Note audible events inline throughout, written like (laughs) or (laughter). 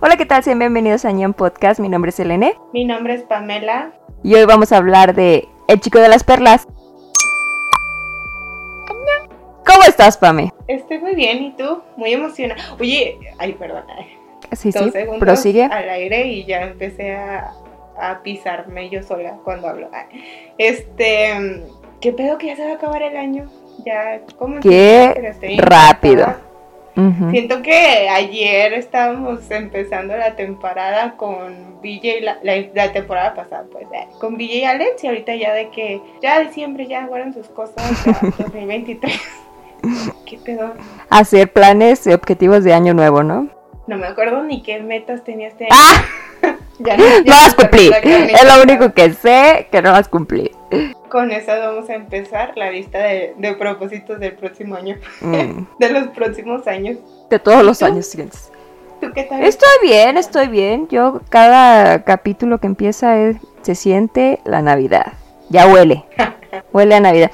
Hola, ¿qué tal? Sean bienvenidos a Ñan Podcast. Mi nombre es Elene. Mi nombre es Pamela. Y hoy vamos a hablar de El chico de las perlas. ¿Cómo estás, Pame? Estoy muy bien, ¿y tú? Muy emocionada. Oye, ay, perdón. Sí, dos sí, segundos prosigue. al aire y ya empecé a, a pisarme yo sola cuando hablo. Ay, Este, ¿qué pedo que ya se va a acabar el año? Ya, ¿cómo Qué rápido. Siento que ayer estábamos empezando la temporada con BJ, la, la, la temporada pasada, pues, eh, con BJ y Alex, y ahorita ya de que ya diciembre ya guardan sus cosas, ya (laughs) 2023. ¿Qué pedo? Hacer planes y objetivos de año nuevo, ¿no? No me acuerdo ni qué metas tenía este año. ¡Ah! Ya No la crónica. Es lo único que sé que no las cumplí. Con eso vamos a empezar la lista de, de propósitos del próximo año. Mm. (laughs) De los próximos años. De todos los años siguientes. ¿Tú qué tal? Estoy bien, estoy bien. Yo cada capítulo que empieza es- se siente la Navidad. Ya huele. (laughs) Huele a Navidad.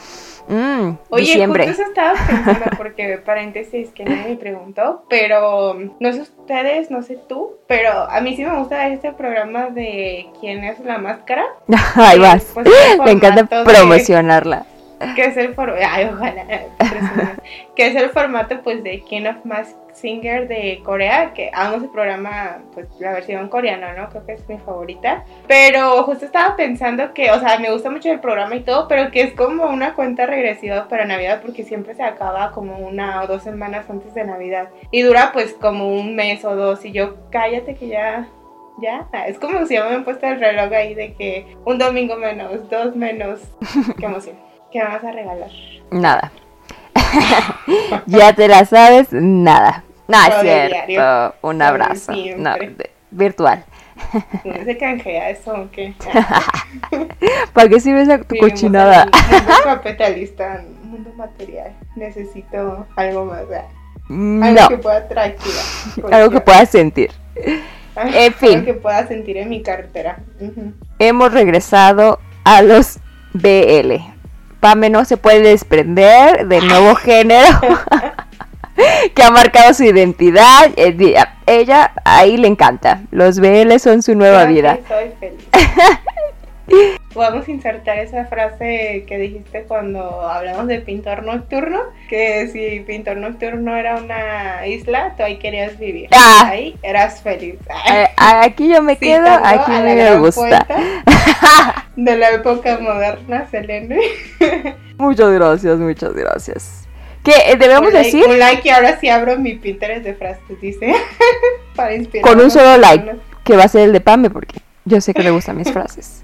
Mm, Oye, diciembre. justo eso estaba pensando porque paréntesis que nadie me preguntó, pero no sé ustedes, no sé tú, pero a mí sí me gusta este programa de quién es la máscara, (laughs) Ahí vas. Pues, Me encanta de- promocionarla. Que es el formato, ay, que es el formato pues de King of Mask Singer de Corea, que amo ese programa, pues la versión coreana, ¿no? Creo que es mi favorita. Pero justo estaba pensando que, o sea, me gusta mucho el programa y todo, pero que es como una cuenta regresiva para Navidad porque siempre se acaba como una o dos semanas antes de Navidad. Y dura pues como un mes o dos y yo, cállate que ya... Ya, Ah, es como si ya me han puesto el reloj ahí de que un domingo menos, dos menos. Qué emoción. ¿Qué vas a regalar? Nada. (laughs) ya te la sabes, nada. No, es cierto. diario. Un abrazo. No, de- virtual. ¿No se canjea eso qué? (laughs) ¿Para qué sirve esa tu cochinada? mundo (laughs) capitalista, mundo material. Necesito algo más. Algo No, que pueda tranquila. algo que puedas sentir. en fin. Algo que pueda sentir en mi cartera. Hemos regresado a los BL. Pame no se puede desprender del nuevo (laughs) género (laughs) que ha marcado su identidad. Eh, Ella ahí le encanta. Los BL son su nueva Creo que vida. Soy feliz. (laughs) Vamos a insertar esa frase que dijiste cuando hablamos de pintor nocturno, que si pintor nocturno era una isla, tú ahí querías vivir. Ah. Ahí eras feliz. Eh, aquí yo me quedo, Citando aquí a me gusta. (laughs) de la época moderna, Selene. (laughs) Muchas gracias, muchas gracias. ¿Qué eh, debemos un like, decir? Un like y ahora sí abro mi Pinterest de frases, dice. (laughs) Para inspirar. Con un solo like. Que va a ser el de Pame, porque yo sé que le gustan mis frases.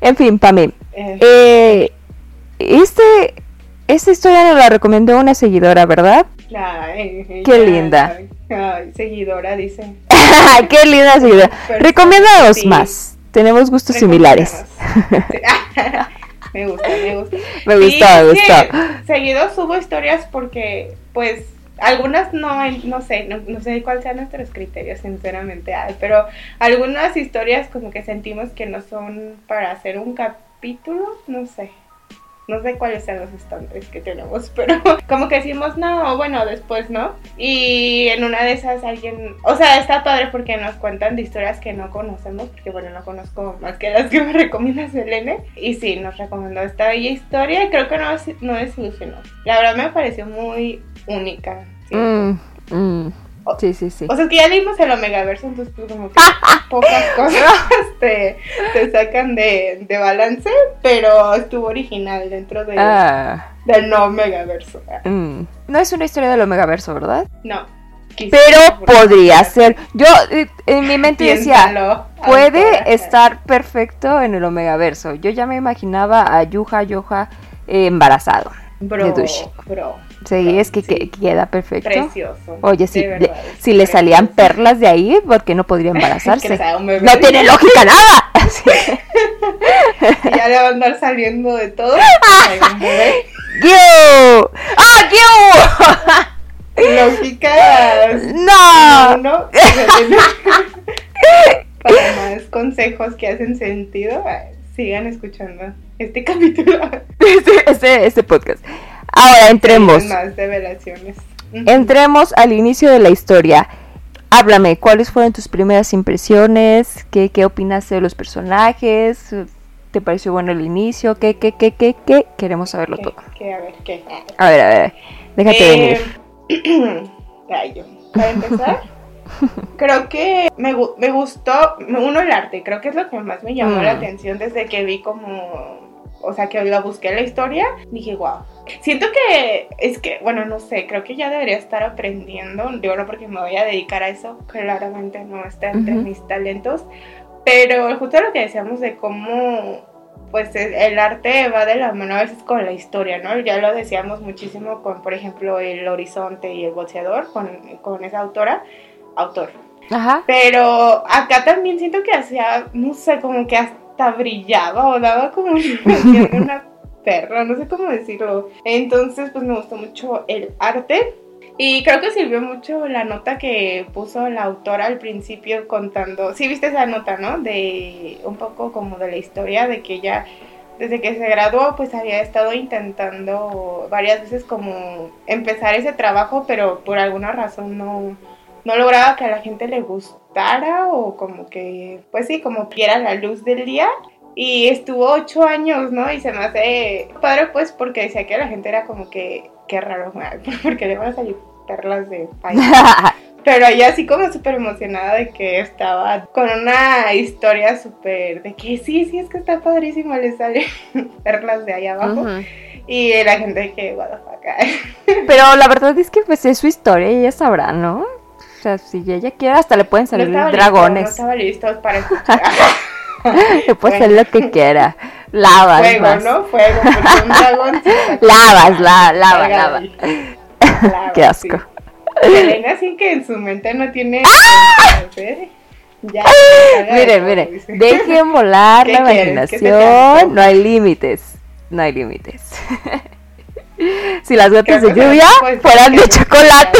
En fin, Pame. Eh, Eh, este, esta historia nos la recomendó una seguidora, ¿verdad? ay, Qué ay, linda. ay, seguidora, dice. (laughs) ¡Qué linda seguidora! Persona, Recomiéndanos sí. más. Tenemos gustos similares. (laughs) (laughs) Me gusta, me gusta. Me Sí, gustó, me gustó. que Seguido subo historias porque, pues, algunas no, no sé, no, sé cuáles sean nuestros criterios, sinceramente, pero algunas historias como que sentimos que no son para hacer un capítulo, no sé. No sé cuáles sean los estándares que tenemos, (laughs) pero como que decimos, no, bueno, después, ¿no? Y en una de esas alguien, o sea, está padre porque nos cuentan de historias que no conocemos, porque bueno, no conozco más que las que me (laughs) recomienda Selene. Y sí, nos recomendó esta bella historia y creo que no, no desilusionó. La verdad me pareció muy única. ¿sí? Mm, mm, Sí, sí, sí. O sea, es que ya leímos el Omegaverso, entonces pues como que (laughs) pocas cosas (laughs) te, te sacan de, de balance, pero estuvo original dentro de, Ah, del no Omegaverso. mm. No es una historia del Omegaverso, ¿verdad? No. Pero podría ser. Yo eh, en mi mente decía, puede estar perfecto en el Omegaverso. Yo ya me imaginaba a Yuha Yoha eh, embarazado. Bro, bro. Sí, es que, sí. queda perfecto. Precioso. Oye, si, le, si le salían perlas de ahí, ¿por qué no podría (laughs) embarazarse? no tiene lógica nada. (laughs) (laughs) Ya le va a andar saliendo de todo. ¡Giu! ¡Ah, Giu! Lógica. ¡No! Uno. Para más consejos que hacen sentido, sigan escuchando este capítulo. Este, este, este podcast. Ahora entremos. Más revelaciones. Ujú. Entremos al inicio de la historia. háblame, ¿cuáles fueron tus primeras impresiones? ¿Qué, qué opinaste de los personajes? ¿Te pareció bueno el inicio? ¿Qué, qué, qué, qué, qué? Queremos saberlo todo. ¿Qué? A ver, ¿qué? A ver, a ver, déjate Eh, venir. (clears throat) Para empezar, (laughs) creo que me, me gustó, uno, el arte, creo que es lo que más me llamó Mm. la atención desde que vi como, o sea, que la busqué la historia, dije, wow. Siento que, es que, bueno, no sé, creo que ya debería estar aprendiendo, digo, no porque me voy a dedicar a eso, claramente no está entre mis talentos, pero justo lo que decíamos de cómo pues el, el arte va de la mano a veces con la historia, ¿no? Ya lo decíamos muchísimo con, por ejemplo, El Horizonte y El Boxeador, con, con esa autora, autor. Ajá. Pero acá también siento que hacía, no sé, como que hasta brillaba o daba como (laughs) una (laughs) perra, no sé cómo decirlo. Entonces, pues me gustó mucho el arte. Y creo que sirvió mucho la nota que puso la autora al principio contando, sí viste esa nota, ¿no? De un poco como de la historia de que ella desde que se graduó pues había estado intentando varias veces como empezar ese trabajo, pero por alguna razón no, no lograba que a la gente le gustara o como que, pues sí, como viera la luz del día. Y estuvo ocho años, ¿no? Y se me hace padre, pues, porque decía que la gente era como que, qué raro, (laughs) porque le van a salir perlas de país. (laughs) Pero ella así como súper emocionada de que estaba con una historia súper de que sí, sí, es que está padrísimo, le salen (laughs) perlas de ahí abajo. Y la gente de que, what the fuck. Pero la verdad es que pues es su historia y ella sabrá, ¿no? O sea, si ella quiere hasta le pueden salir dragones. listo, no estaba listo para escuchar. (laughs) le puede Bueno. hacer lo que quiera. Lavas, Fuego, más. ¿no? Fuego, porque un dragón (laughs) Lavas, la, lava, lava. Lava, (laughs) Qué asco. sí. Selena así que en su mente no tiene... ¿eh? Ya, caga de Miren, miren, dejen volar ¿Qué la imaginación. No hay límites. No hay límites. si las gotas de lluvia fueran de chocolate.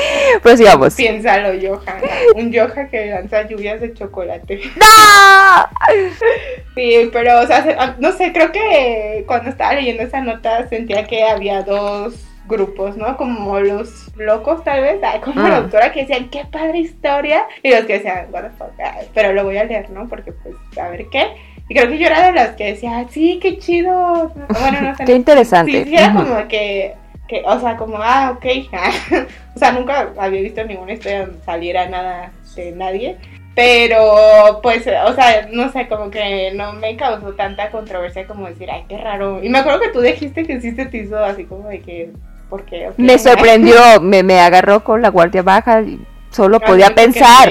(laughs) Pues sigamos. Piénsalo, Johan. Un Johan que lanza lluvias de chocolate. (laughs) ¡No! (laughs) Sí, pero, o sea, se- ah, no sé, creo que cuando estaba leyendo esa nota sentía que había dos grupos, ¿no? Como los locos, tal vez, ay, como la autora que decían, qué padre historia, y los que decían, what the fuck, pero lo voy a leer, ¿no? Porque, pues, a ver qué. Y creo que yo era de las que decía, sí, qué chido. Bueno, no sé. Qué interesante. Sí, sí, era como que, que, o sea, como, ah, ok. (laughs) o sea, nunca había visto ninguna historia donde saliera nada de nadie. Pero, pues, o sea, no sé, como que no me causó tanta controversia como decir, ay, qué raro. Y me acuerdo que tú dijiste que sí se te hizo así como de que, ¿por qué? Me sorprendió, me, me agarró con la guardia baja. y Solo Ah, podía pensar.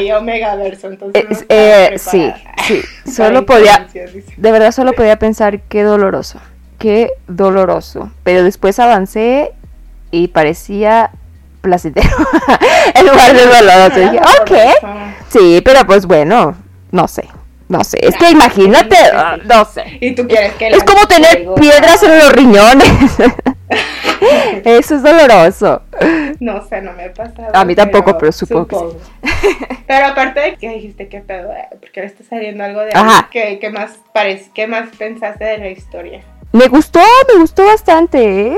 no estaba eh, sí, sí. (laughs) Solo podía, de verdad solo podía pensar qué doloroso, qué doloroso. Pero después avancé y parecía placentero (laughs) en lugar de doloroso. Dije, ok, sí, pero pues bueno, no sé, no sé. Es que imagínate, ah, no sé. Y tú quieres que Es como tener piedras en los riñones. (laughs) Eso es doloroso. No sé, no me ha pasado. A mí tampoco, pero supongo que Pero aparte de que dijiste qué pedo, eh, porque le está saliendo algo de Ajá. ¿qué, qué más parece, qué más pensaste de la historia? Me gustó, me gustó bastante, ¿eh?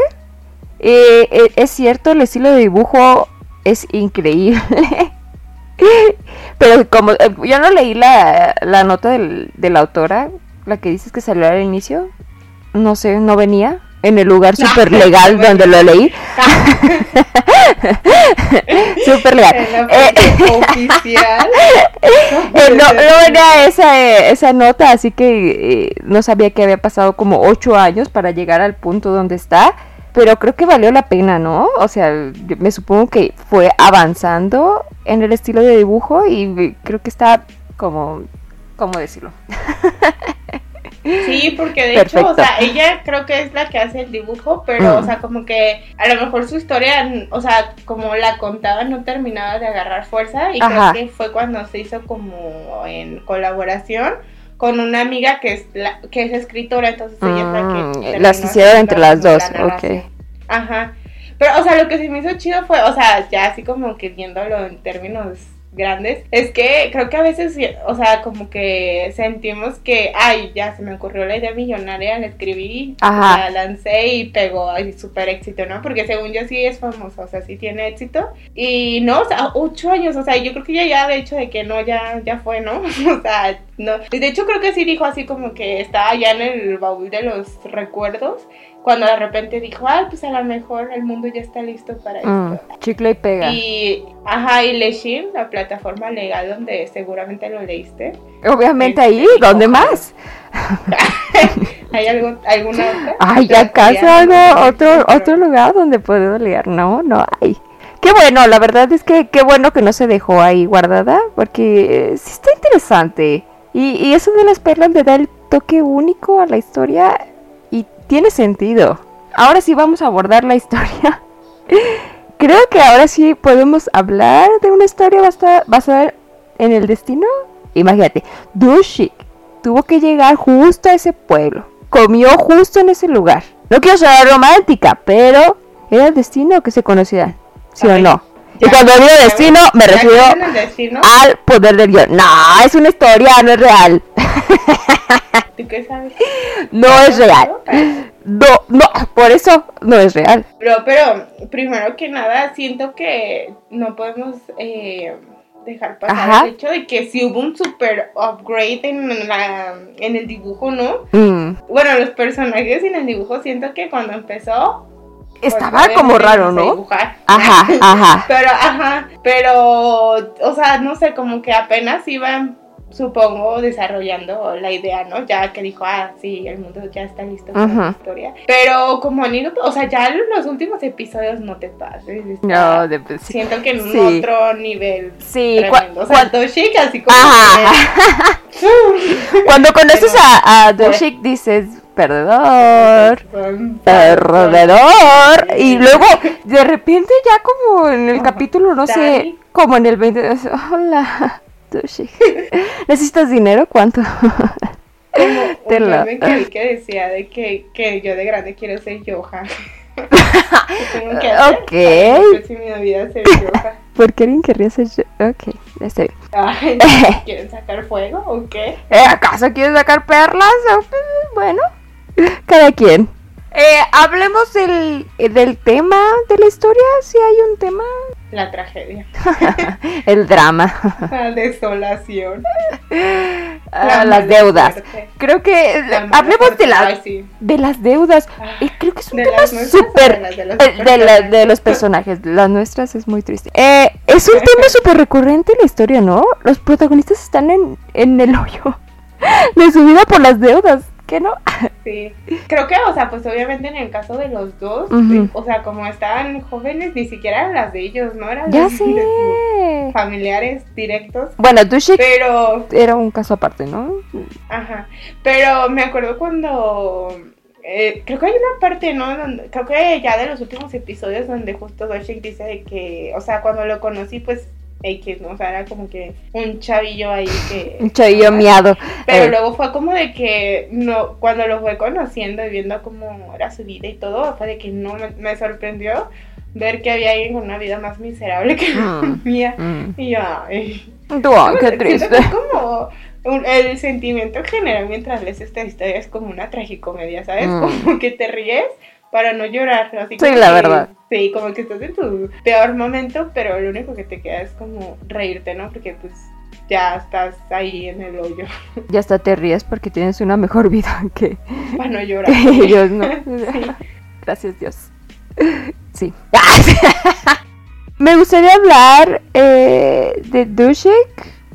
Eh, eh, es cierto, el estilo de dibujo es increíble. (laughs) Pero como eh, yo no leí la, la nota del- de la autora, la que dices que salió al inicio, no sé, no venía en el lugar (laughs) súper legal no donde lo leí. (laughs) Súper legal. En la Eh, fuente oficial. Eh, no, no venía esa, eh, esa nota, así que eh, no sabía que había pasado como ocho años para llegar al punto donde está, pero creo que valió la pena, ¿no? O sea, me supongo que fue avanzando en el estilo de dibujo y creo que está como, ¿cómo decirlo? Sí, porque de hecho, o sea, ella creo que es la que hace el dibujo, pero, Mm. o sea, como que a lo mejor su historia, o sea, como la contaba, no terminaba de agarrar fuerza y Ajá. creo que fue cuando se hizo como en colaboración con una amiga que es la, que es escritora, entonces ella es la Mm, que terminó las hicieron entre las dos, la ok. Ajá. Pero, o sea, lo que se me hizo chido fue, o sea, ya así como que viéndolo en términos grandes, es que creo que a veces, o sea, como que sentimos que, ay, ya se me ocurrió la idea millonaria, la escribí, la lancé y pegó, ay, súper éxito, ¿no? Porque según yo sí es famosa, o sea, sí tiene éxito. Y no, o sea, ocho años, o sea, yo creo que ya, ya de hecho de que no, ya, ya fue, ¿no? (laughs) o sea, no. De hecho creo que sí dijo así como que estaba ya en el baúl de los recuerdos cuando de repente dijo, ay, pues a lo mejor el mundo ya está listo para mm, esto. chicle y pega. Y, ajá, y Leshin, la plataforma legal donde seguramente lo leíste. Obviamente ahí, ¿dónde más? (laughs) ¿Hay algo, alguna otra? Ay, ¿acaso algo, otro, otro lugar donde puedo leer? No, no hay. Qué bueno, la verdad es que qué bueno que no se dejó ahí guardada, porque sí está interesante. Y, y eso de las perlas le da el toque único a la historia tiene sentido. Ahora sí vamos a abordar la historia. (laughs) Creo que ahora sí podemos hablar de una historia basada en el destino. Imagínate, Dushik tuvo que llegar justo a ese pueblo. Comió justo en ese lugar. No quiero ser romántica, pero era el destino que se conocían. ¿Sí o no? Y cuando digo destino, me refiero al poder del guion. No, es una historia, no es real. (laughs) ¿Tú qué sabes? No es real. No, no, por eso no es real. Pero, pero, primero que nada, siento que no podemos eh, dejar pasar el hecho de que si hubo un super upgrade en, la, en el dibujo, ¿no? Mm. Bueno, los personajes en el dibujo siento que cuando empezó pues, estaba como raro, ¿no? Ajá, ajá. (laughs) Pero, ajá, pero, o sea, no sé, como que apenas iban, supongo, desarrollando la idea, ¿no? Ya que dijo, ah, sí, el mundo ya está listo para la historia. Pero como han o sea, ya en los últimos episodios no te pases. no, de, pues, Siento que en un otro nivel. Sí, tremendo. O sea, Doshik así como. Ajá. (laughs) (laughs) Cuando conoces a, a Doshik dices perdedor, perdedor. Y luego, de repente, ya como en el capítulo, no sé, como en el 20, hola, (laughs) ¿necesitas dinero? ¿Cuánto? (laughs) Como (laughs) un que, que decía de que, que yo de grande quiero ser Johan. tengo que hacer ok. mi vida ser Johan. ¿Por qué alguien querría ser yo? Ok, está bien. ¿Quieren sacar fuego o qué? ¿Acaso quieren sacar perlas? Bueno. Cada quien. Eh, hablemos del, del tema de la historia, si hay un tema. La tragedia. (laughs) el drama. (laughs) La desolación. Ah, las deudas. Creo que hablemos de, la, de las deudas. Ah, eh, creo que es un tema súper de, de, los personajes. Las nuestras es muy triste. Eh, es un (laughs) tema súper recurrente en la historia, ¿no? Los protagonistas están en, en el hoyo de su vida por las deudas no? (laughs) Sí, creo que, o sea, pues obviamente en el caso de los dos, o sea, como estaban jóvenes, ni siquiera eran las de ellos, ¿no? Eran ya familiares directos. Bueno, Dushik pero... era un caso aparte, ¿no? Ajá, pero me acuerdo cuando... Eh, creo que hay una parte, ¿no? Donde, creo que ya de los últimos episodios donde justo Dushik dice que, o sea, cuando lo conocí, pues X, ¿no? O sea, era como que un chavillo ahí que... (laughs) un chavillo miado. Pero eh. luego fue como de que, no, cuando lo fue conociendo y viendo cómo era su vida y todo, fue de que no me, sorprendió ver que había alguien con una vida más miserable que la mm, mía. Mm. Y yo, ay... qué triste. Es como el sentimiento general mientras lees esta historia es como una tragicomedia, ¿sabes? Mm. Como que te ríes para no llorar. Así sí, la verdad. Sí, como que estás en tu peor momento, pero lo único que te queda es como reírte, ¿no? Porque pues ya estás ahí en el hoyo. (laughs) Ya hasta te ríes porque tienes una mejor vida (laughs) que, para no llorar. ellos, ¿no? (laughs) Gracias Dios. Sí. Me gustaría hablar eh, de Dushik.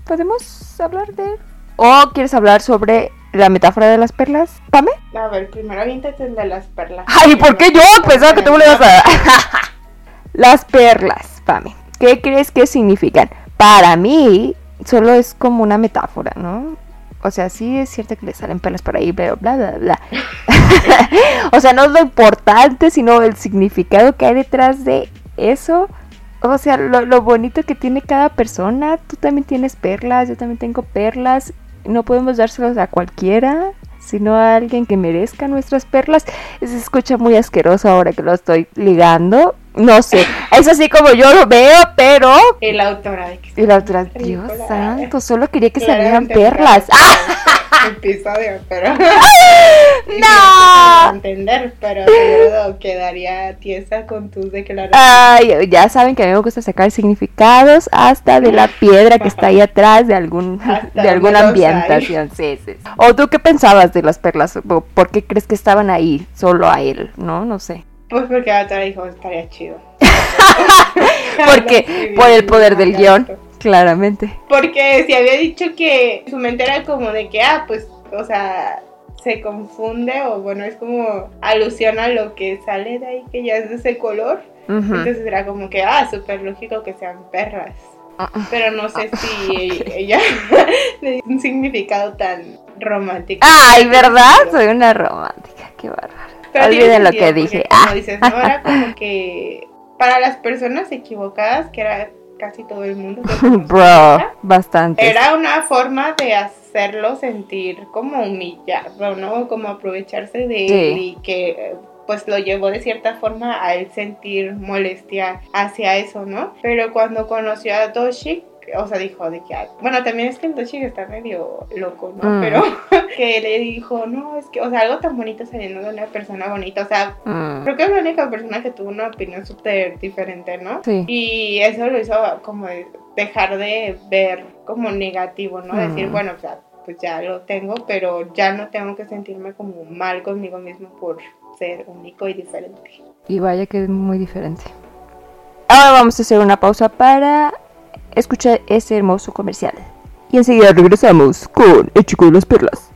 ¿Podemos hablar de él? ¿O quieres hablar sobre la metáfora de las perlas, Pame? A ver, primero aviéntate el de las perlas. Ay, ¿por qué yo? Pensaba que tú me lo ibas a dar. (laughs) las perlas, Pame. ¿Qué crees que significan? Para mí, solo es como una metáfora, ¿no? O sea, sí es cierto que le salen perlas por ahí, pero bla, bla, bla. (laughs) o sea, no es lo importante, sino el significado que hay detrás de eso. O sea, lo, lo bonito que tiene cada persona. Tú también tienes perlas, yo también tengo perlas no podemos dárselos a cualquiera, sino a alguien que merezca nuestras perlas. Se escucha muy asqueroso ahora que lo estoy ligando. No sé, es así como yo lo veo, pero... La autora Y la otra, Dios santo, solo quería que salieran perlas. ¡Ah! (laughs) (laughs) Episodio, pero... (laughs) (laughs) ¡No! entender, pero seguro quedaría tiesa con tus declaraciones. Ay, ya saben que a mí me gusta sacar significados hasta de la piedra que está ahí atrás de algún Hasta de alguna ambientación. Sí, sí. sí. ¿O tú qué pensabas de las perlas? ¿O ¿Por qué crees que estaban ahí solo a él? No, no sé. Pues porque autora dijo, estaría chido. Porque por el poder del guion. Claramente. Porque si había dicho que su mente era como de que, ah, pues, o sea, se confunde o bueno, es como alusión a lo que sale de ahí, que ya es de ese color. Entonces era como que, ah, súper lógico que sean perras. Pero no sé si (laughs) ella (laughs) le dio un significado tan romántico. Ay, ¿verdad? Soy una romántica, qué bárbaro. Olviden lo que dije. Como Ah. dices, no era como que para las personas equivocadas, que era casi todo el mundo, (laughs) Bro, bastante. era una forma de hacerlo sentir como humillado, ¿no? Como aprovecharse de Sí. él y que pues lo llevó de cierta forma a él sentir molestia hacia eso, ¿no? Pero cuando conoció a Doshik, o sea, dijo de que, ah, bueno, también es que el Doshik está medio loco, ¿no? Mm. Pero (laughs) que le dijo, no, es que, o sea, algo tan bonito saliendo de una persona bonita, o sea, Mm, creo que es la única persona que tuvo una opinión súper diferente, ¿no? Sí. Y eso lo hizo como de dejar de ver como negativo, ¿no? Mm. Decir, bueno, o sea, pues ya lo tengo, pero ya no tengo que sentirme como mal conmigo mismo por ser único y diferente. Y vaya que es muy diferente. Ahora vamos a hacer una pausa para escuchar ese hermoso comercial. Y enseguida regresamos con el chico de las perlas.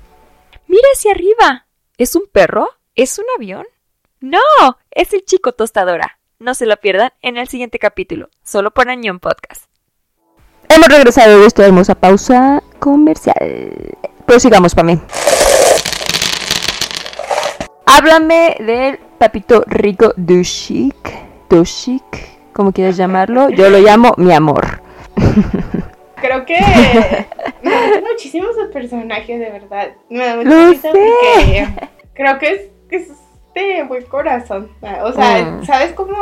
Mira hacia arriba. ¿Es un perro? ¿Es un avión? No, es el chico tostadora. No se lo pierdan en el siguiente capítulo, solo por Añón Podcast. Hemos regresado de esta hermosa pausa comercial. Prosigamos, Pame. Háblame del papito rico Dushik. Dushik, como quieras llamarlo. Yo lo llamo mi amor. (laughs) Creo que me gusta muchísimo su personaje, de verdad. Me da mucha risa porque creo que es, que es de buen corazón. O sea, Mm. ¿sabes cómo?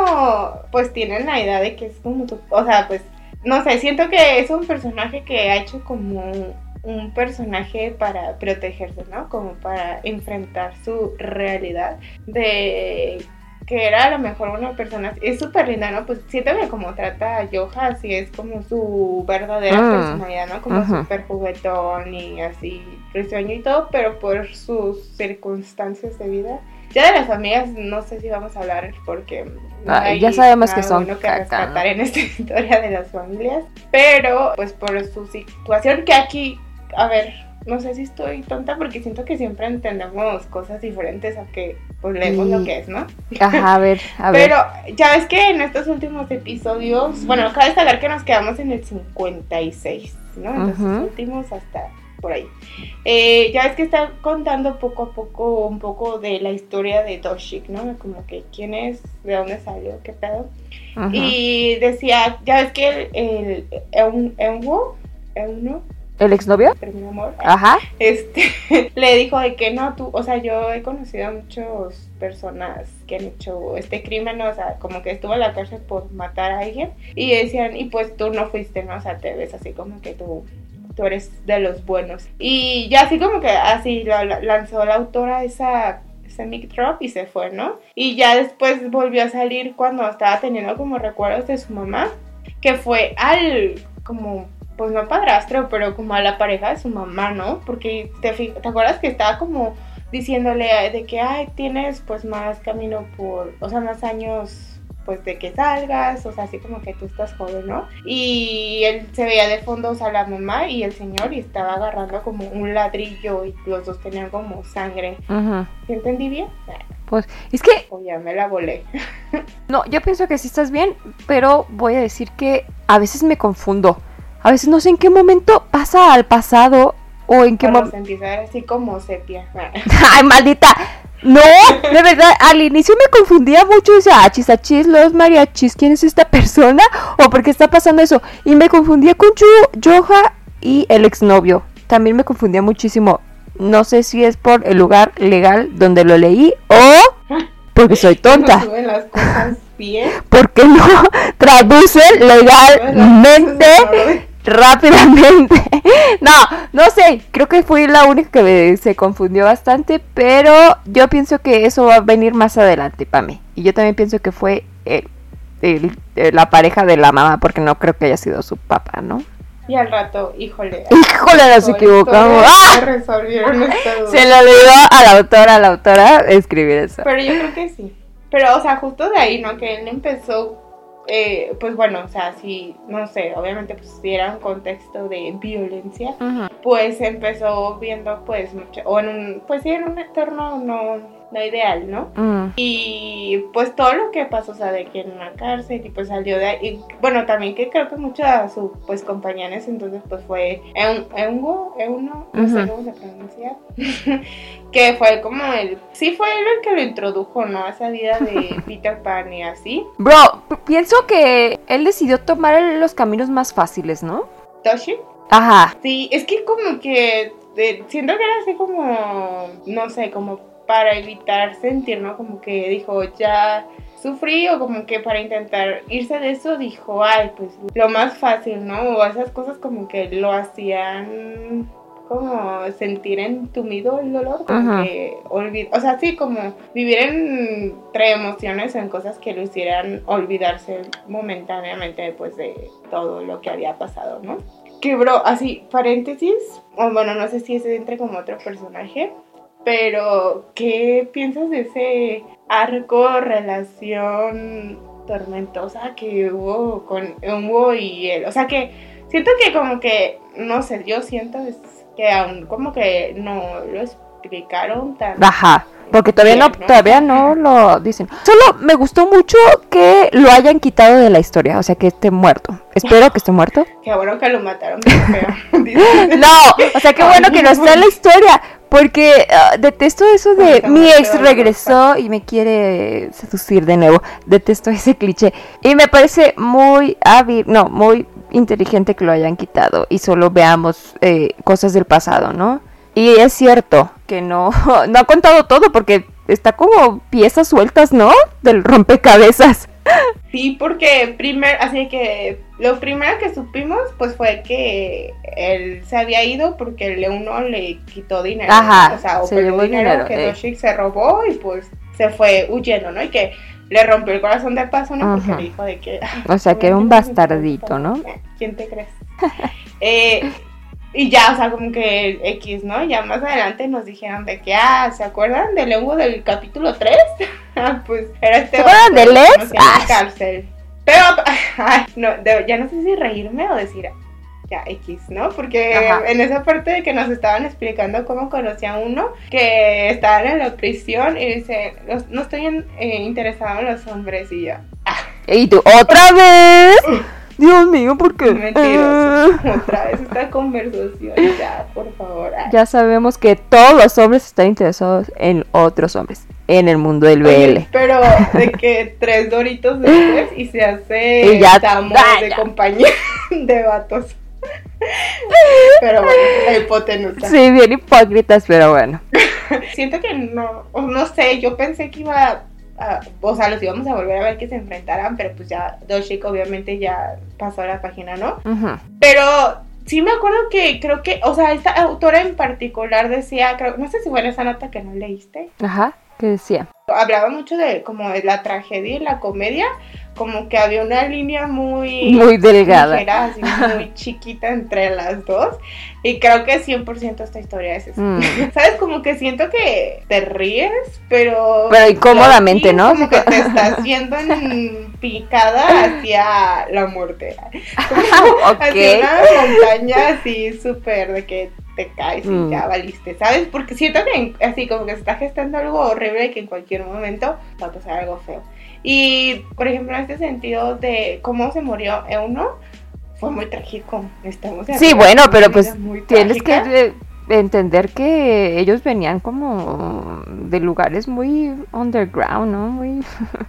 Pues tienen la idea de que es como tu. O sea, pues, no sé, siento que es un personaje que ha hecho como un personaje para protegerse, ¿no? Como para enfrentar su realidad de que era a lo mejor una persona, es súper linda, ¿no? Pues siento que como trata a Yoja, así es como su verdadera Mm. personalidad, ¿no? Como súper juguetón y así risueño y todo, pero por sus circunstancias de vida. Ya de las amigas no sé si vamos a hablar porque no hay ya sabemos que son que caca, rescatar ¿no? en esta (laughs) historia de las familias, pero pues por su situación que aquí, a ver, no sé si estoy tonta porque siento que siempre entendemos cosas diferentes a que pues leemos Sí. lo que es, ¿no? Ajá, a ver, a (laughs) ver. Pero ya ves que en estos últimos episodios, bueno, cabe destacar que nos quedamos en el 56, ¿no? Entonces, Ujú. últimos hasta por ahí. Eh, ya ves que está contando poco a poco un poco de la historia de Doshik, ¿no? Como que quién es, de dónde salió, qué pedo. Ajá. Y decía, ya ves que el, el Eun- Eunwoo, Euno, ¿El exnovio? terminó amor, Ajá. este, (laughs) le dijo de que no, tú, o sea, yo he conocido a muchas personas que han hecho este crimen, o sea, como que estuvo en la cárcel por matar a alguien, y decían, y pues tú no fuiste, ¿no? O sea, te ves así como que tú, tú eres de los buenos. Y ya así como que así la- la- lanzó la autora esa ese mic drop y se fue, ¿no? Y ya después volvió a salir cuando estaba teniendo como recuerdos de su mamá, que fue al, como pues no padrastro, pero como a la pareja de su mamá, ¿no? Porque te, ¿te acuerdas que estaba como diciéndole de que, ay, tienes pues más camino por, o sea, más años pues de que salgas, o sea, así como que tú estás joven, ¿no? Y él se veía de fondo, o sea, la mamá y el señor y estaba agarrando como un ladrillo y los dos tenían como sangre. Ajá. ¿Sí entendí bien? Pues es que O ya me la volé. (laughs) No, yo pienso que sí estás bien, pero voy a decir que a veces me confundo. A veces no sé en qué momento pasa al pasado o en qué momento... ver así como sepia. (laughs) (laughs) ¡Ay, maldita! No, de verdad, al inicio me confundía mucho. Decía, achis, achis, los mariachis, ¿quién es esta persona? ¿O por qué está pasando eso? Y me confundía con Yu- Yoja y el exnovio. También me confundía muchísimo. No sé si es por el lugar legal donde lo leí o porque soy (laughs) No tonta. suben las cosas. bien. ¿Por qué no traducen legalmente rápidamente? (laughs) No, no sé, creo que fui la única que me- se confundió bastante, pero yo pienso que eso va a venir más adelante para mí. Y yo también pienso que fue el- el- la pareja de la mamá, porque no creo que haya sido su papá, ¿no? Y al rato, híjole. (laughs) Híjole, nos equivocamos. ¡Ah! se resolvieron (laughs) esta duda. Se le olvidó a la autora, a la autora, escribir eso. Pero yo creo que sí. Pero, o sea, justo de ahí, ¿no? Que él empezó, eh, pues bueno, o sea, sí, no sé, obviamente, pues si era un contexto de violencia, pues empezó viendo, pues, mucho, o en un, pues sí, en un entorno no, no ideal, ¿no? Mm. Y pues todo lo que pasó, o sea, de que en una cárcel y pues salió de ahí. Y, bueno, también que creo que mucha de su pues compañía en ese entonces pues fue Eun- Eungo, Euno, no sé Ujú. cómo se pronuncia. (laughs) que fue como el, sí fue él el que lo introdujo, ¿no? A esa vida de (laughs) Peter Pan y así. Bro, pienso que él decidió tomar los caminos más fáciles, ¿no? Toshi. Ajá. Sí, es que como que eh, siento que era así como, no sé, como para evitar sentir, ¿no? Como que dijo, ya sufrí o como que para intentar irse de eso dijo, ay, pues lo más fácil, ¿no? O esas cosas como que lo hacían como sentir entumido el dolor, como Ajá. que olvid o sea, sí, como vivir entre emociones en cosas que lo hicieran olvidarse momentáneamente después de todo lo que había pasado, ¿no? Que bro, así, paréntesis, o bueno, no sé si ese entre como otro personaje, pero ¿qué piensas de ese arco, relación tormentosa que hubo con Hugo y él? O sea que siento que como que, no sé, yo siento que aún como que no lo explicaron tan... Ajá. Porque todavía no, todavía no lo dicen. Solo me gustó mucho que lo hayan quitado de la historia, o sea que esté muerto. Espero que esté muerto. (laughs) Qué bueno que lo mataron. (laughs) (laughs) No, o sea qué bueno que no está en la historia. Porque ah, detesto eso de mi ex regresó y me quiere seducir de nuevo. Detesto ese cliché. Y me parece muy hábil, no, muy inteligente que lo hayan quitado y solo veamos eh, cosas del pasado, ¿no? Y es cierto que no, (laughs) no ha contado todo porque está como piezas sueltas, ¿no? Del rompecabezas. (laughs) Sí, porque primero, así que lo primero que supimos pues fue que él se había ido porque el uno le quitó dinero. Ajá, o sea, o se perdió el dinero, que eh. Doshik se robó y pues se fue huyendo, ¿no? Y que le rompió el corazón de paso, ¿no? Porque Ajá. le dijo de que... O sea, que era un bastardito, importa. ¿no? Eh, ¿Quién te crees? (laughs) Eh, y ya, o sea, como que X, ¿no? Ya más adelante nos dijeron de que, ah, ¿se acuerdan del hongo del capítulo 3? (laughs) Ah, pues era este ¿Se acuerdan del ex? Ah. cárcel. Pero, (laughs) ay, no, de- ya no sé si reírme o decir, ya, X, ¿no? Porque Ajá. en esa parte de que nos estaban explicando cómo conocía a uno que estaban en la prisión y dice, "Los- no estoy en- eh, interesado en los hombres y yo, ah, Y tú, otra vez. (laughs) Dios mío, ¿por qué? mentiroso. Eh. (laughs) Otra vez esta conversación, ya, por favor. ay. Ya sabemos que todos los hombres están interesados en otros hombres, en el mundo del Oye, BL. pero de (laughs) que tres doritos después y se hace Y ya- Ah, de ya. compañía (laughs) de vatos. Pero bueno, la hipotenusa. Sí, bien hipócritas, pero bueno. Siento que no, no sé, yo pensé que iba a, o sea, los íbamos a volver a ver que se enfrentaran, pero pues ya Doshik obviamente ya pasó a la página, ¿no? Ujú. Pero sí me acuerdo que creo que, o sea, esta autora en particular decía, creo, no sé si fue en esa nota que no leíste, Ajá, ¿qué decía? hablaba mucho de como de la tragedia y la comedia, como que había una línea muy Muy delgada. ligera, así muy (laughs) chiquita entre las dos. Y creo que 100% esta historia es eso. Mm. (laughs) ¿Sabes? Como que siento que te ríes, pero... Pero incómodamente, ¿no? Como que te (laughs) estás viendo en picada hacia la muerte. Como hacia Ok. una montaña así súper de que te caes y Mm. ya valiste, ¿sabes? Porque siento que así como que se está gestando algo horrible y que en cualquier momento va a pasar algo feo. Y, por ejemplo, en este sentido de cómo se murió Euno, fue muy trágico. Estamos Sí, bueno, pero pues tienes que trágica. entender que ellos venían como de lugares muy underground, ¿no? Muy,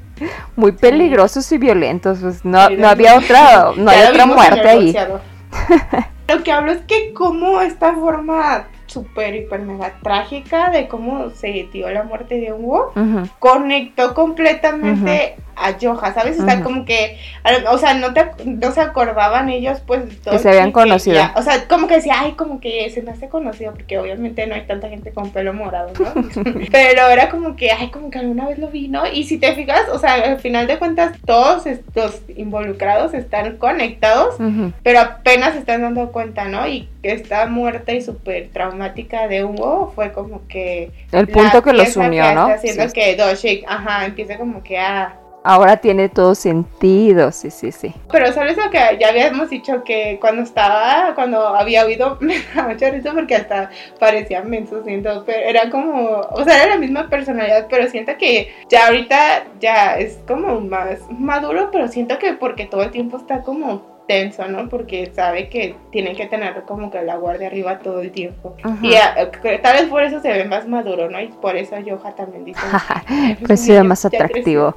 (laughs) muy peligrosos y violentos. Pues no, no había otra, no lo otra muerte ahí. (laughs) Lo que hablo es que como esta forma súper, hiper, mega trágica de cómo se dio la muerte de Hugo, Ujú. conectó completamente a Joja, ¿sabes? O sea, como que, o sea, no, te, no se acordaban ellos, pues, todo Que se habían conocido. ya- o sea, como que decía, ay, como que se me hace conocido, porque obviamente no hay tanta gente con pelo morado, ¿no? (laughs) Pero era como que, ay, como que alguna vez lo vi, ¿no? Y si te fijas, o sea, al final de cuentas, todos estos involucrados están conectados, Ujú. pero apenas se están dando cuenta, ¿no? Y que esta muerte y súper traumática de Hugo fue como que... El punto que los unió, que ¿no? Está haciendo Sí. que Doshik, ajá, empieza como que a... Ahora tiene todo sentido, sí, sí, sí. Pero sabes lo que ya habíamos dicho que cuando estaba, cuando había oído, (laughs) me da mucha risa porque hasta parecían mensos, siento, pero era como, o sea, era la misma personalidad, pero siento que ya ahorita ya es como más maduro, pero siento que porque todo el tiempo está como tenso, ¿no? Porque sabe que tiene que tener como que la guardia arriba todo el tiempo. Ajá. Y ah, que tal vez por eso se ve más maduro, ¿no? Y por eso Yoja también dice (laughs) Pues ya- era más atractivo.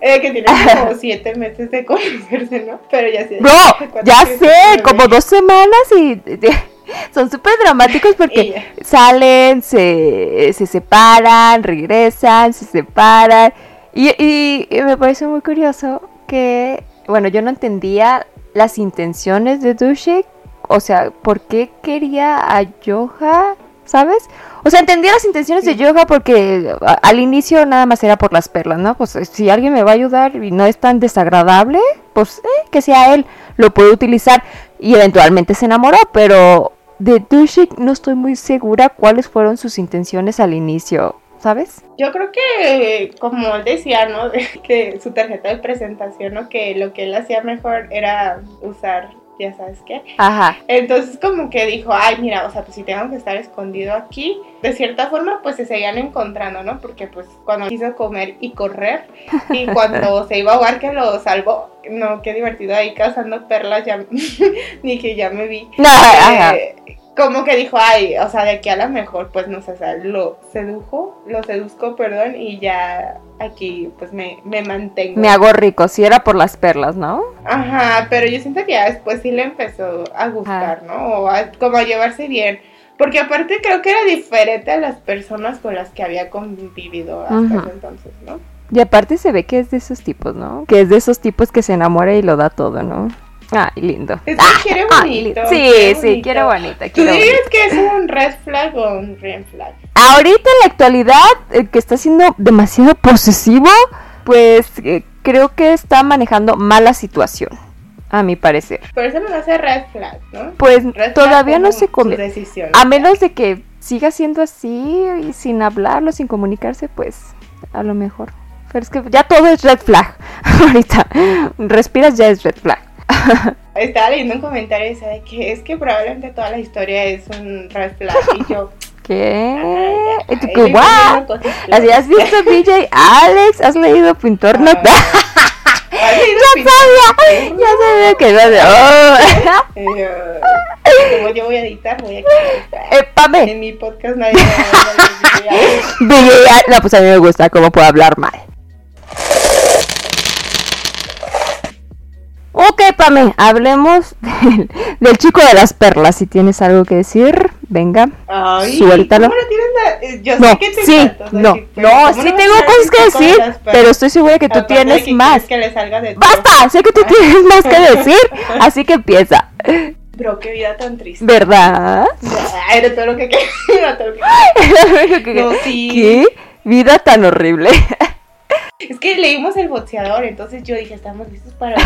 Eh, que tiene (laughs) como siete meses de conocerse, ¿no? Pero ya sé. Bro, cuando ya sé, como dos semanas y (laughs) son súper dramáticos porque salen, se, se separan, regresan, se separan. Y, y- y me parece muy curioso que, bueno, yo no entendía las intenciones de Dushik. O sea, ¿por qué quería a Yoja? ¿Sabes? O sea, entendía las intenciones de Sí. Yoja porque al inicio nada más era por las perlas, ¿no? Pues eh, si alguien me va a ayudar y no es tan desagradable, pues eh, que sea él, lo puede utilizar y eventualmente se enamoró, pero de Dushik no estoy muy segura cuáles fueron sus intenciones al inicio, ¿sabes? Yo creo que, como él decía, ¿no? (laughs) De que su tarjeta de presentación, ¿no? Que lo que él hacía mejor era usar, ya sabes qué. Ajá. Entonces como que dijo, ay, mira, o sea, pues si tengo que estar escondido aquí, de cierta forma pues se seguían encontrando, ¿no? Porque pues cuando quiso comer y correr y (laughs) cuando se iba a ahogar que lo salvó, no, qué divertido ahí cazando perlas, ya, (laughs) ni que ya me vi. No, (laughs) ajá. Eh, como que dijo, ay, o sea, de aquí a lo mejor, pues no sé, o sea, lo sedujo, lo seduzco, perdón, y ya aquí pues me, me mantengo. Me hago rico, si era por las perlas, ¿no? Ajá, pero yo siento que ya después sí le empezó a gustar, ¿no? O a, como a llevarse bien. Porque aparte creo que era diferente a las personas con las que había convivido hasta ese entonces, ¿no? Y aparte se ve que es de esos tipos, ¿no? Que es de esos tipos que se enamora y lo da todo, ¿no? Ay, lindo. Es que quiere bonito. sí, quiere sí, quiero bonita. ¿Tú dirías que es un red flag o un green flag? Ahorita en la actualidad, el que está siendo demasiado posesivo, pues eh, creo que está manejando mala situación, a mi parecer. Por eso me hace red flag, ¿no? Pues Red todavía no se convierte. A menos de que siga siendo así y sin hablarlo, sin comunicarse, pues a lo mejor. Pero es que ya todo es red flag. (laughs) Ahorita, respiras ya es red flag. (laughs) Estaba leyendo un comentario y decía de que es que probablemente toda la historia es un red flag. Y yo, ¿Qué? ay, tú, ay, cosas ¿Así has visto (laughs) BJ Alex? ¿Has leído Pintor (laughs) leído ya sabía, ya sabía que no. Eh, como yo voy a editar, voy a Eh, Pame, En mi podcast nadie me va a No, pues a mí me gusta cómo puedo hablar mal. Ok, Pame, hablemos (laughs) del, del chico de las perlas. Si tienes algo que decir, venga. Ay, Suéltalo. ¿cómo la- eh, Yo No, sé que te sí, no, que- pero no, ¿cómo sí tengo cosas que decir, las pero estoy segura que tú tienes que más. quieres que le salga de ¡Basta! Sé que tú (laughs) tienes más que decir, (laughs) así que empieza. Bro, qué vida tan triste. ¿Verdad? De todo lo que era todo lo que No, sí. ¿Qué? Vida tan horrible. (laughs) Es que leímos el boxeador, entonces yo dije, estamos listos para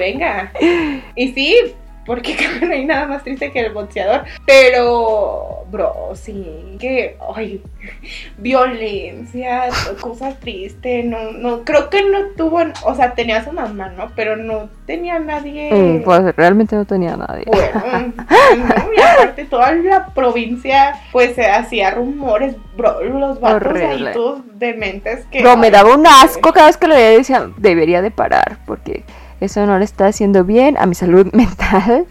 venga. Y sí, porque (laughs) no hay nada más triste que el boxeador. Pero, bro, sí, que, ay, (laughs) violencia, cosas tristes, no, no, creo que no tuvo, o sea, tenía a su mamá, ¿no? Pero no tenía nadie. Mm, Pues realmente no tenía nadie. Bueno, ¿no? (laughs) y aparte toda la provincia pues se hacía rumores, bro, los vatos ahí todos dementes que... No, me daba un asco cada vez que lo veía decía, debería de parar, porque eso no le está haciendo bien a mi salud (laughs) mental,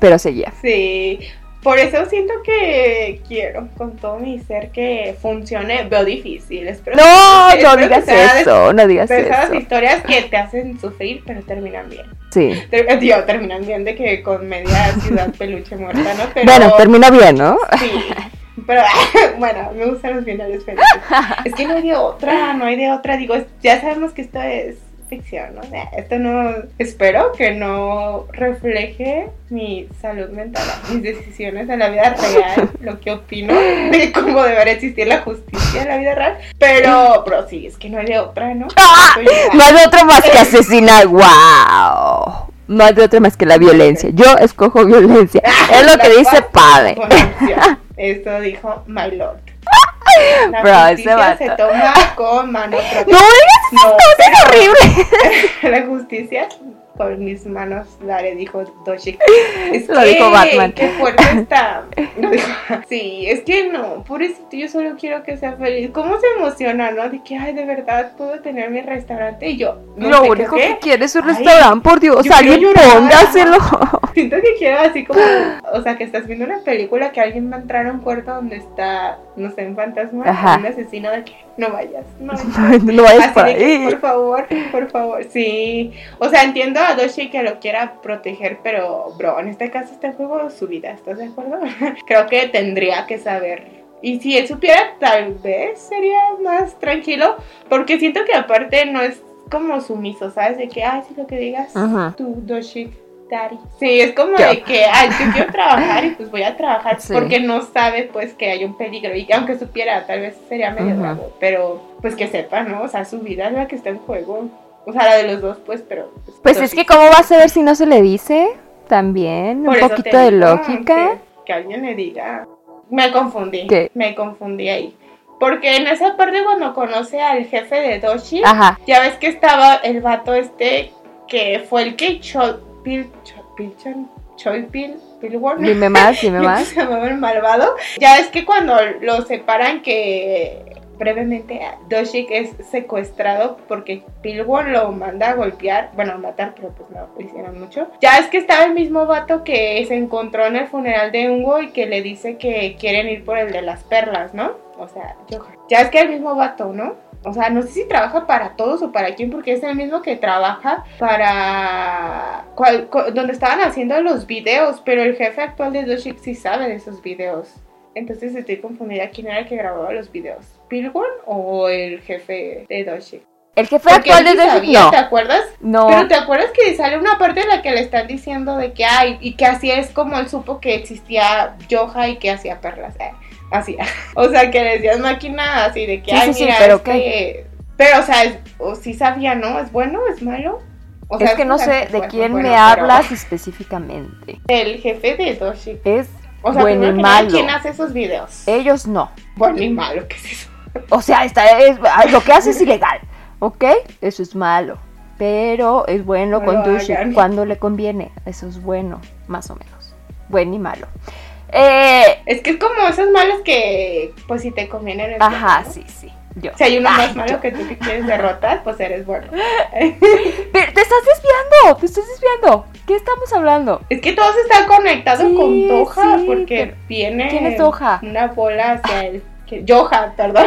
pero seguía. Sí, por eso siento que quiero con todo mi ser que funcione, veo difícil, espero No, espero no que digas eso, no digas de esas eso. historias que te hacen sufrir pero terminan bien. Sí. Ter- Digo, terminan bien de que con media ciudad peluche muerta, ¿no? Pero Bueno, termina bien, ¿no? Sí, Pero (laughs) bueno, me gustan los finales felices. Es que no hay de otra, no hay de otra. Digo, ya sabemos que esto es ficción, ¿no? Esto no, espero que no refleje mi salud mental, mis decisiones en la vida real, (laughs) lo que opino de cómo debería existir la justicia en la vida real. Pero, pero sí, es que no hay de otra, ¿no? (laughs) ¡Ah! No hay de otra más que asesinar, wow. No hay de otra más que la violencia. Yo escojo violencia. (laughs) Es lo que dice padre. Esto dijo My Lord. (laughs) La Bro, ese justicia vato. se toma con mano propia. No digas esas No, cosas horribles. (laughs) la justicia con mis manos daré, dijo Doshik. (laughs) Es Lo que, dijo Batman. Qué fuerte (laughs) está. Lo dijo- Sí, es que no, pobrecito, yo solo quiero que sea feliz. ¿Cómo se emociona, no? De que, ay, de verdad puedo tener mi restaurante y yo. no Lo único creo que quiere es un restaurante, por Dios. Alguien póngaselo. (laughs) Siento que quiero así como, o sea, que estás viendo una película que alguien va a entrar a un cuarto donde está, no sé, un fantasma, Ajá. un asesino de que no vayas, no (laughs) vayas. No vayas Así por de que, ahí. por favor, por favor, sí. O sea, entiendo a Doshi que lo quiera proteger, pero, bro, en este caso está en juego su vida, ¿estás de acuerdo? (laughs) Creo que tendría que saber. Y si él supiera, tal vez sería más tranquilo, porque siento que aparte no es como sumiso, ¿sabes? De que, ay, sí, lo que digas, Ajá. tú, Doshi. Daddy. Sí, es como Yo. de que, ay, yo quiero trabajar y pues voy a trabajar (laughs) Sí. porque no sabe pues que hay un peligro y que aunque supiera tal vez sería medio Ujú. bravo, pero pues que sepa, ¿no? O sea, su vida es la que está en juego. O sea, la de los dos pues, pero... Pues pero es sí. que, ¿cómo va a saber si no se le dice? También, Por un poquito de lógica. Que, que alguien le diga. Me confundí. ¿Qué? Me confundí ahí. Porque en esa parte cuando conoce al jefe de Doshi, Ajá. ya ves que estaba el vato este que fue el que Cho, Pil, Pilchan, Choi Pil, Pilworm. Dime más, (laughs) dime ¿Cómo más. se llamaba el malvado? Ya es que cuando lo separan que brevemente Doshik es secuestrado porque Pilworm lo manda a golpear, bueno a matar, pero pues no lo hicieron mucho. Ya es que estaba el mismo vato que se encontró en el funeral de Ungo y que le dice que quieren ir por el de las perlas, ¿no? O sea, Johan. Ya es que el mismo vato, ¿no? O sea, no sé si trabaja para todos o para quién, porque es el mismo que trabaja para... cual- donde estaban haciendo los videos, pero el jefe actual de Doshik sí sabe de esos videos. Entonces estoy confundida quién era el que grababa los videos. ¿Pilgrim o el jefe de Doshik? El jefe Porque actual de Doshik, sabía, no. ¿te acuerdas? No. Pero te acuerdas que sale una parte en la que le están diciendo de que hay y que así es como él supo que existía Yoja y que hacía perlas. eh, así. (laughs) O sea, que decías máquina así de que Sí, ay, sí, sí, mira, pero este- Pero, o sea, o sí sabía, ¿no? ¿Es bueno? ¿Es malo? O sea, es que no sé de quién bueno, me pero hablas específicamente. El jefe de Doshi. Es O sea, bueno y malo. ¿quién hace esos videos? Ellos no. Bueno y malo, ¿qué es eso? O sea, está, es- ah, lo que hace es ilegal, ¿ok? Eso es malo. Pero es bueno No con Dushi cuando le conviene. Eso es bueno, más o menos. Bueno y malo. Eh, Es que es como esos malos que, pues, si te conviene eres ajá, sí, sí. Yo. Si hay uno Ay, más malo yo. que tú que quieres (laughs) derrotar, pues eres bueno. (laughs) Pero te estás desviando, te estás desviando. ¿Qué estamos hablando? Es que todo se está conectado Sí, con sí, porque viene ¿quién es una bola hacia él. Que,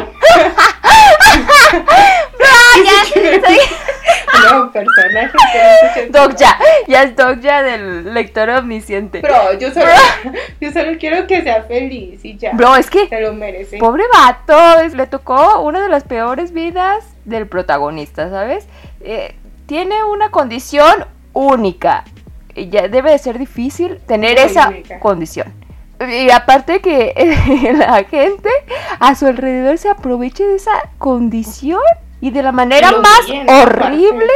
(laughs) Joha, perdón. no, personaje que no ya, ya es Doc ya del lector omnisciente. Pero yo solo, (laughs) yo solo quiero que sea feliz y ya. Bro, es que Se lo merece. Pobre vato, es- le tocó una de las peores vidas del protagonista, ¿sabes? Eh, tiene una condición única. Ya debe de ser difícil tener Muy esa única. condición. Y aparte que (laughs) la gente a su alrededor se aproveche de esa condición y de la manera más aparte. horrible.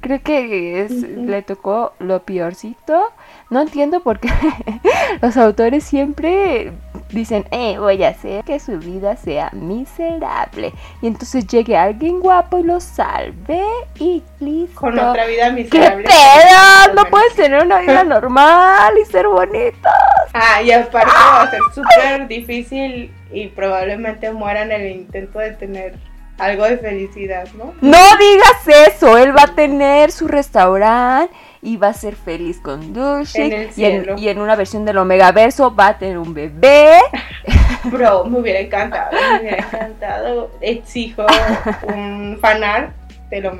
Creo que es- le tocó lo peorcito. No entiendo por qué (laughs) los autores siempre dicen, eh, voy a hacer que su vida sea miserable. Y entonces llegue alguien guapo y lo salve y listo. Con otra vida ¡Qué miserable. pedo! No puedes tener una vida normal y ser bonito. Ah, y aparte va a ser súper difícil y probablemente muera en el intento de tener algo de felicidad, ¿no? No digas eso, él va a tener su restaurante y va a ser feliz con Dushi y, y en una versión del Omega Verso va a tener un bebé. (laughs) Bro, me hubiera encantado, me hubiera encantado. Exijo un fanart lo.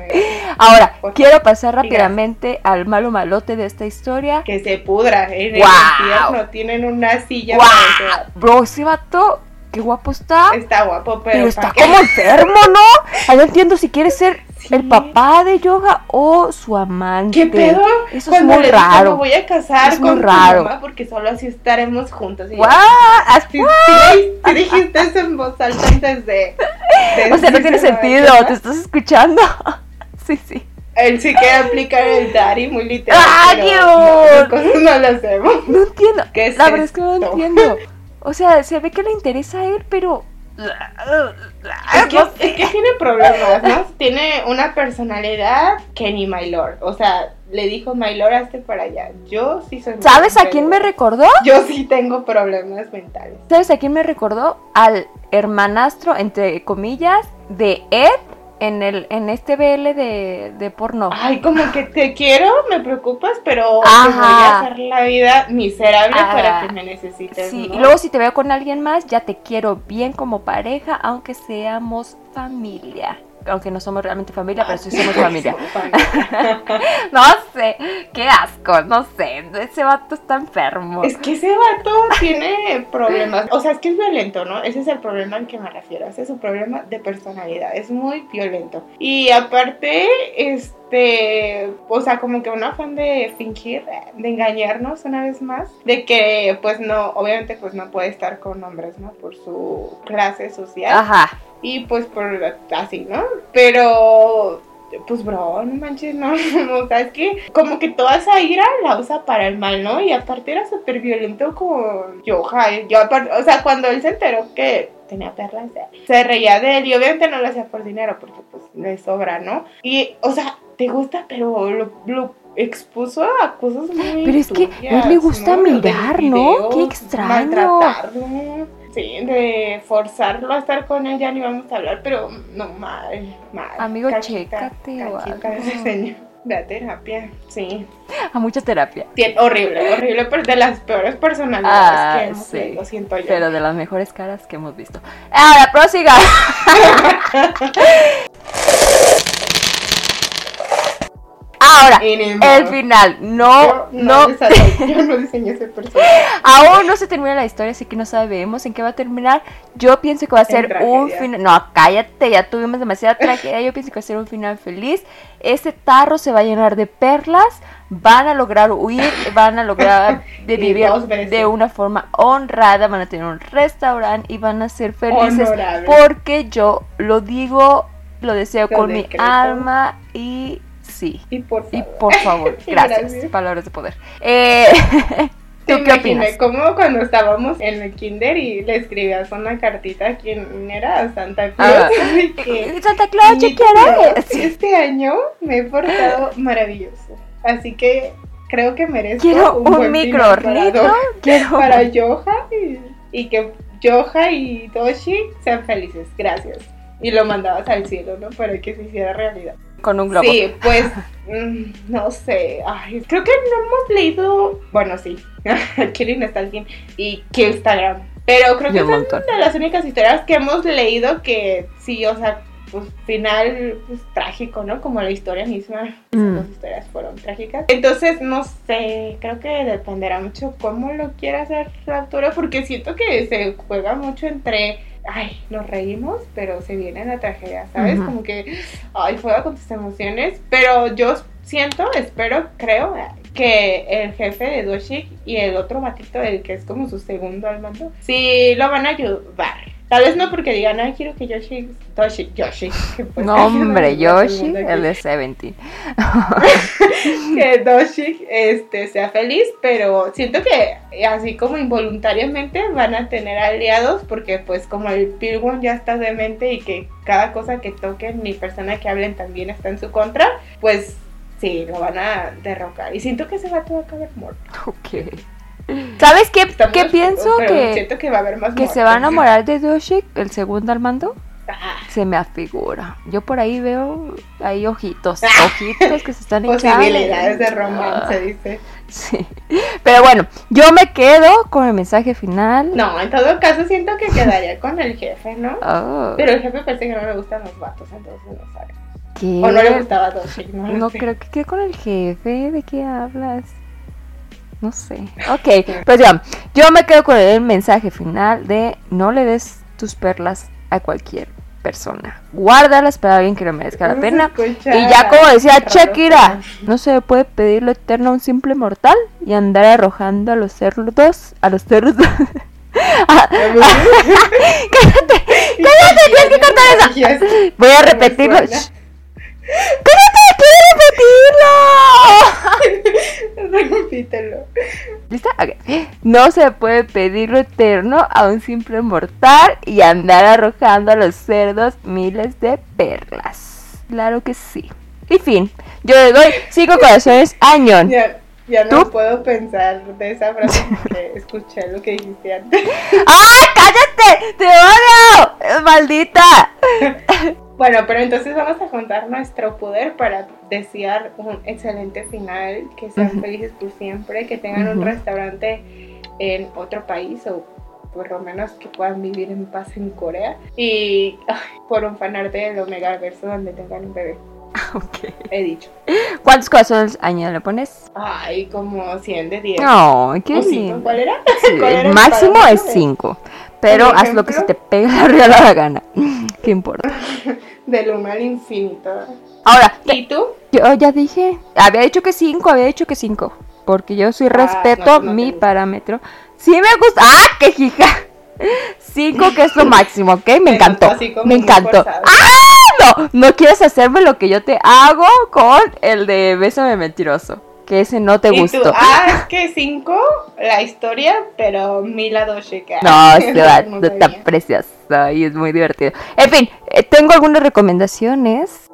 Ahora, Por quiero pasar Diga. rápidamente al malo malote de esta historia. Que se pudra. En el Guau. infierno tienen una silla vato. Bro, ese vato qué guapo está. Está guapo, pero. Pero está como enfermo, ¿no? Ahí no entiendo si quiere ser Sí. el papá de Yoga o su amante. ¿Qué pedo? Eso es muy le raro. Me voy a casar Es con tu raro. mamá porque solo así estaremos juntos. Y yo, ¡Guau! Sí, sí, sí dijiste eso en voz alta antes de. de O sea, no tiene sentido. ¿te estás escuchando? (laughs) Sí, sí. Él sí quiere aplicar el daddy muy literal. ¡Ah, Dios! no, lo hacemos. No entiendo. ¿Qué es La verdad es que no entiendo. (laughs) O sea, se ve que le interesa a él, pero. Es que, es tiene problemas, ¿no? Tiene una personalidad que ni Maylor. O sea, le dijo Maylor, hazte para allá. Yo sí soy. ¿Sabes a quién me recordó? Yo sí tengo problemas mentales. ¿Sabes a quién me recordó? Al hermanastro, entre comillas, de Ed en el en este BL de, de porno. Ay, como que te quiero, me preocupas, pero Ajá. te voy a hacer la vida miserable Ajá. para que me necesites. Sí, ¿no? y luego si te veo con alguien más, ya te quiero bien como pareja, aunque seamos familia. Aunque no somos realmente familia, pero sí somos familia. (laughs) No sé, qué asco, no sé. Ese vato está enfermo. Es que ese vato tiene problemas. O sea, es que es violento, ¿no? Ese es el problema al que me refiero. Ese es un problema de personalidad. Es muy violento. Y aparte, este. O sea, como que un afán de fingir, de engañarnos una vez más. De que, pues no, obviamente, pues no puede estar con hombres, ¿no? Por su clase social. Ajá. Y pues por así, ¿no? Pero pues bro, no manches, no, (laughs) o sea, es que como que toda esa ira la usa para el mal, ¿no? Y aparte era súper violento con Yoja, yo aparte, o sea, cuando él se enteró que tenía perlas, se reía de él y obviamente no lo hacía por dinero porque pues le sobra, ¿no? Y, o sea, te gusta, pero lo, lo expuso a cosas muy Pero es que a él le gusta mirar, ¿no? Qué extraño. Maltratarlo. Sí, de forzarlo a estar con él ya ni vamos a hablar, pero no, mal, mal. Amigo, Cachita, chécate cachita ese señor. Ve a terapia, sí. A mucha terapia. Tien- horrible, horrible, pero de las peores personalidades Ah, que hemos sí. leído, siento yo. Pero de las mejores caras que hemos visto. Ahora, prosiga. (laughs) (laughs) Ahora, el final. No, Yo no. desarrollé- yo no diseñé ese personaje. (laughs) Aún no se termina la historia, así que no sabemos en qué va a terminar. Yo pienso que va a ser un final. No, cállate, ya tuvimos demasiada tragedia. Yo pienso que va a ser un final feliz. Este tarro se va a llenar de perlas. Van a lograr huir, van a lograr (laughs) de vivir de una forma honrada. Van a tener un restaurante y van a ser felices. Honorable. Porque yo lo digo, lo deseo Lo con mi alma y sí. Y por favor. Y por favor, (laughs) gracias. Gracias. Palabras de poder. Eh, Te (laughs) ¿Tú qué imaginé opinas? como cuando estábamos en el kinder y le escribías una cartita a quién era Santa Claus. Ah. (laughs) que, Santa Claus, ¿qué "Niñito quieres? Dios, Este año me he portado maravilloso. Así que creo que merezco Quiero un, un micro hornito. Quiero Para Yoja y, y que Yoja y Toshi sean felices. Gracias. Y lo mandabas al cielo, ¿no? Para que se hiciera realidad. Con un globo. Sí, pues mm, no sé. Ay, creo que no hemos leído. Bueno, sí. (laughs) Killing está al fin. Y Instagram. Pero creo que son montón. de las únicas historias que hemos leído que sí, o sea, pues final pues, trágico, ¿no? Como la historia misma. Mm. Las historias fueron trágicas. Entonces, no sé. Creo que dependerá mucho cómo lo quiera hacer la autora. Porque siento que se juega mucho entre. Ay, nos reímos, pero se viene la tragedia, ¿sabes? Como que ay, juega con tus emociones, pero yo siento, espero, creo que el jefe de Doshik y el otro batito, el que es como su segundo al mando, sí lo van a ayudar. Tal vez no porque digan, ay, quiero que Yoshi, Doshik, (laughs) Yoshi, que pues, No, hombre, Yoshi, el de (laughs) 17. que Doshik este, sea feliz, pero siento que así como involuntariamente van a tener aliados porque pues como el Pilgrim ya está demente y que cada cosa que toquen ni persona que hablen también está en su contra, pues sí, lo van a derrocar. Y siento que ese vato va a acabar muerto. Ok. ¿Sabes qué, Estamos qué pienso? Que, siento que va a haber más que se va a enamorar de Doshik, el segundo al mando. Ah, Se me afigura. Yo por ahí veo ahí ojitos, Ah. ojitos que se están echando. posibilidades de romance, Ah, dice. Sí. Pero bueno, yo me quedo con el mensaje final. No, en todo caso siento que quedaría con el jefe, ¿no? Oh, Pero el jefe parece que no le gustan los vatos, entonces no sabe. ¿qué? O no le gustaba a Doshik, no, No sé. creo que quede con el jefe. ¿De qué hablas? No sé. Ok, pues ya. Yo me quedo con el mensaje final de no le des tus perlas a cualquier persona. Guárdalas para alguien que lo merezca la ¿Cómo se pena. Y ya como decía? Shakira, no se puede pedir lo eterno a un simple mortal y andar arrojando a los cerdos, a los cerdos. (laughs) Ah, (laughs) cállate, cállate, (laughs) tienes que cortar eso. Voy a repetirlo. ¡Quiero repetirlo! (laughs) Repítelo. ¿Lista? Ok. No se puede pedir lo eterno a un simple mortal y andar arrojando a los cerdos miles de perlas. Claro que sí. Y fin, yo le doy cinco corazones a Ñon. Ya no ¿Tú? puedo pensar de esa frase porque (laughs) escuché lo que dijiste antes. ¡Ay, cállate! ¡Te odio! ¡Maldita! (laughs) Bueno, pero entonces vamos a contar nuestro poder para desear un excelente final, que sean felices por siempre, que tengan un restaurante en otro país o por lo menos que puedan vivir en paz en Corea y ay, por un fanarte del Omega Verso donde tengan un bebé, (laughs) Ok. he dicho. ¿Cuántos corazones a Ñon le pones? Ay, como 100 de 10. No, qué lindo. ¿Cuál era? Sí, (laughs) ¿Cuál era el máximo es de- 5. Pero haz lo que se te pegue la (laughs) gana. ¿Qué importa? Del 1 al infinito. Ahora, ¿Y tú? Yo ya dije, había dicho que 5, había dicho que 5. Porque yo sí Ah, no, no, no te mi parámetro. Sí me gusta. ¡Ah, qué hija! 5 que es lo máximo, ¿ok? Me Te encantó. notó así como Me encantó. ¡Ah! No, no quieres hacerme lo que yo te hago con el de Bésame Mentiroso. Que ese no te ¿Y tú? gustó. Ah, es que 5, la historia, pero Mila Doshika. No, (laughs) va, No está preciosa y es muy divertido. En fin, eh, tengo algunas recomendaciones.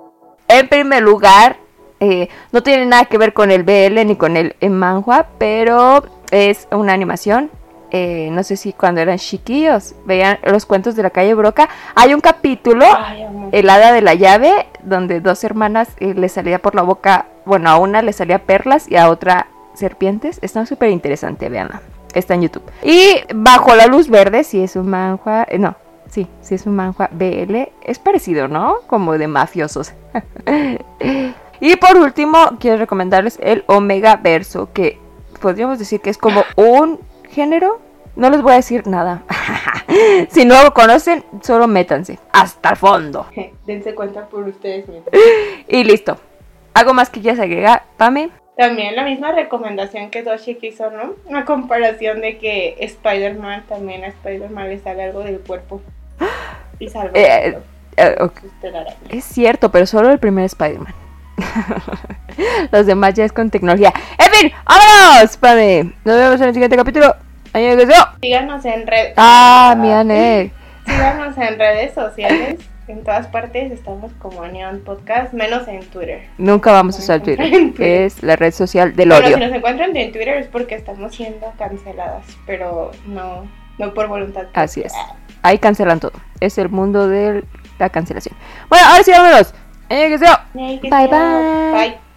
En primer lugar, eh, no tiene nada que ver con el BL ni con el manhwa, pero es una animación. Eh, no sé si cuando eran chiquillos veían los cuentos de la calle Broca. Hay un capítulo, Ay. El hada de la llave, donde dos hermanas eh, le salía por la boca, bueno, a una le salía perlas y a otra serpientes. Está súper interesante, veanla. Está en YouTube. Y Bajo la luz verde, si es un manhua, eh, no, sí, si es un manhua BL, es parecido, ¿no? Como de mafiosos. (laughs) y por último, quiero recomendarles el Omega Verso, que podríamos decir que es como un género. No les voy a decir nada. (laughs) si no lo conocen, solo métanse hasta el fondo. Dense cuenta por ustedes mismos. (laughs) Y listo. ¿Algo más que quieras agregar, Pame? También la misma recomendación que Doshik hizo, ¿no? Una comparación de que Spider-Man también a Spider-Man le sale algo del cuerpo. (gasps) Y salva Eh, Eh, telarañas. Es cierto, pero solo el primer Spider-Man. (laughs) Los demás ya es con tecnología. En fin, vámonos, Pame. Nos vemos en el siguiente capítulo. Síganos en redes. Ah, mi Ane. Síganos en redes sociales. En todas partes estamos como Neon Podcast, menos en Twitter. Nunca vamos a usar Twitter. Es la red social del odio. si nos encuentran en Twitter es porque estamos siendo canceladas, pero no, no por voluntad. Así es. Ahí cancelan todo. Es el mundo de la cancelación. Bueno, ahora sí, vámonos. Bye, bye. Bye.